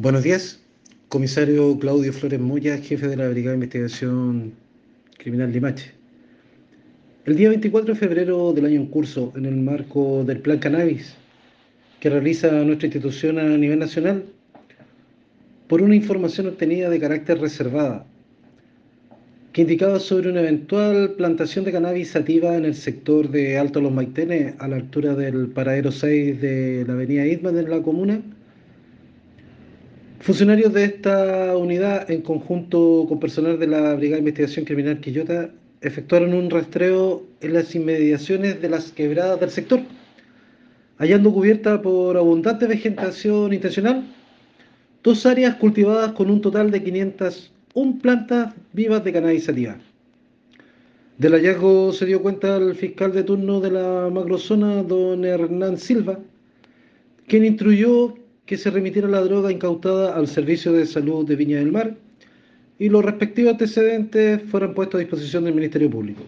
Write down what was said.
Buenos días, comisario Claudio Flores Moya, jefe de la Brigada de Investigación Criminal Limache. El día 24 de febrero del año en curso, en el marco del Plan Cannabis que realiza nuestra institución a nivel nacional, por una información obtenida de carácter reservada, que indicaba sobre una eventual plantación de cannabis sativa en el sector de Alto Los Maitenes, a la altura del paradero 6 de la avenida Isman en la comuna, Funcionarios de esta unidad, en conjunto con personal de la Brigada de Investigación Criminal Quillota, efectuaron un rastreo en las inmediaciones de las quebradas del sector, hallando cubierta por abundante vegetación intencional dos áreas cultivadas con un total de 501 plantas vivas de cannabis sativa. Del hallazgo se dio cuenta el fiscal de turno de la macrozona, don Hernán Silva, quien instruyó que se remitiera la droga incautada al Servicio de Salud de Viña del Mar y los respectivos antecedentes fueran puestos a disposición del Ministerio Público.